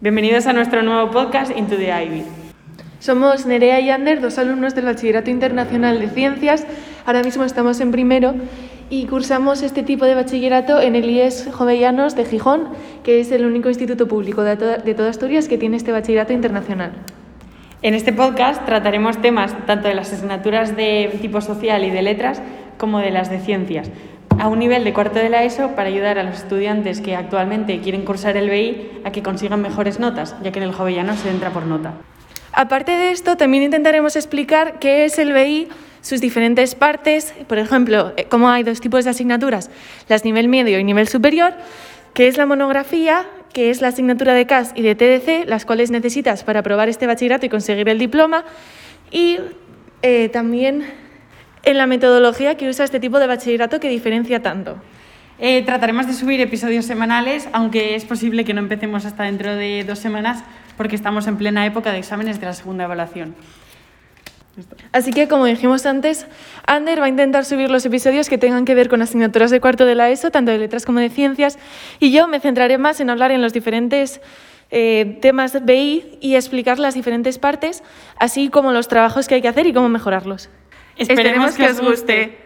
Bienvenidos a nuestro nuevo podcast Into the Ivy. Somos Nerea y Ander, dos alumnos del Bachillerato Internacional de Ciencias. Ahora mismo estamos en primero y cursamos este tipo de bachillerato en el IES Jovellanos de Gijón, que es el único instituto público de, toda, de toda Asturias que tiene este bachillerato internacional. En este podcast trataremos temas tanto de las asignaturas de tipo social y de letras como de las de ciencias, a un nivel de cuarto de la ESO para ayudar a los estudiantes que actualmente quieren cursar el BI a que consigan mejores notas, ya que en el Jovellano se entra por nota. Aparte de esto, también intentaremos explicar qué es el BI, sus diferentes partes, por ejemplo, eh, cómo hay dos tipos de asignaturas, las nivel medio y nivel superior, qué es la monografía, qué es la asignatura de CAS y de TDC, las cuales necesitas para aprobar este bachillerato y conseguir el diploma, y eh, también en la metodología que usa este tipo de bachillerato que diferencia tanto. Eh, trataremos de subir episodios semanales, aunque es posible que no empecemos hasta dentro de dos semanas porque estamos en plena época de exámenes de la segunda evaluación. Así que, como dijimos antes, Ander va a intentar subir los episodios que tengan que ver con asignaturas de cuarto de la ESO, tanto de letras como de ciencias, y yo me centraré más en hablar en los diferentes eh, temas BI y explicar las diferentes partes, así como los trabajos que hay que hacer y cómo mejorarlos. Esperemos, que os guste.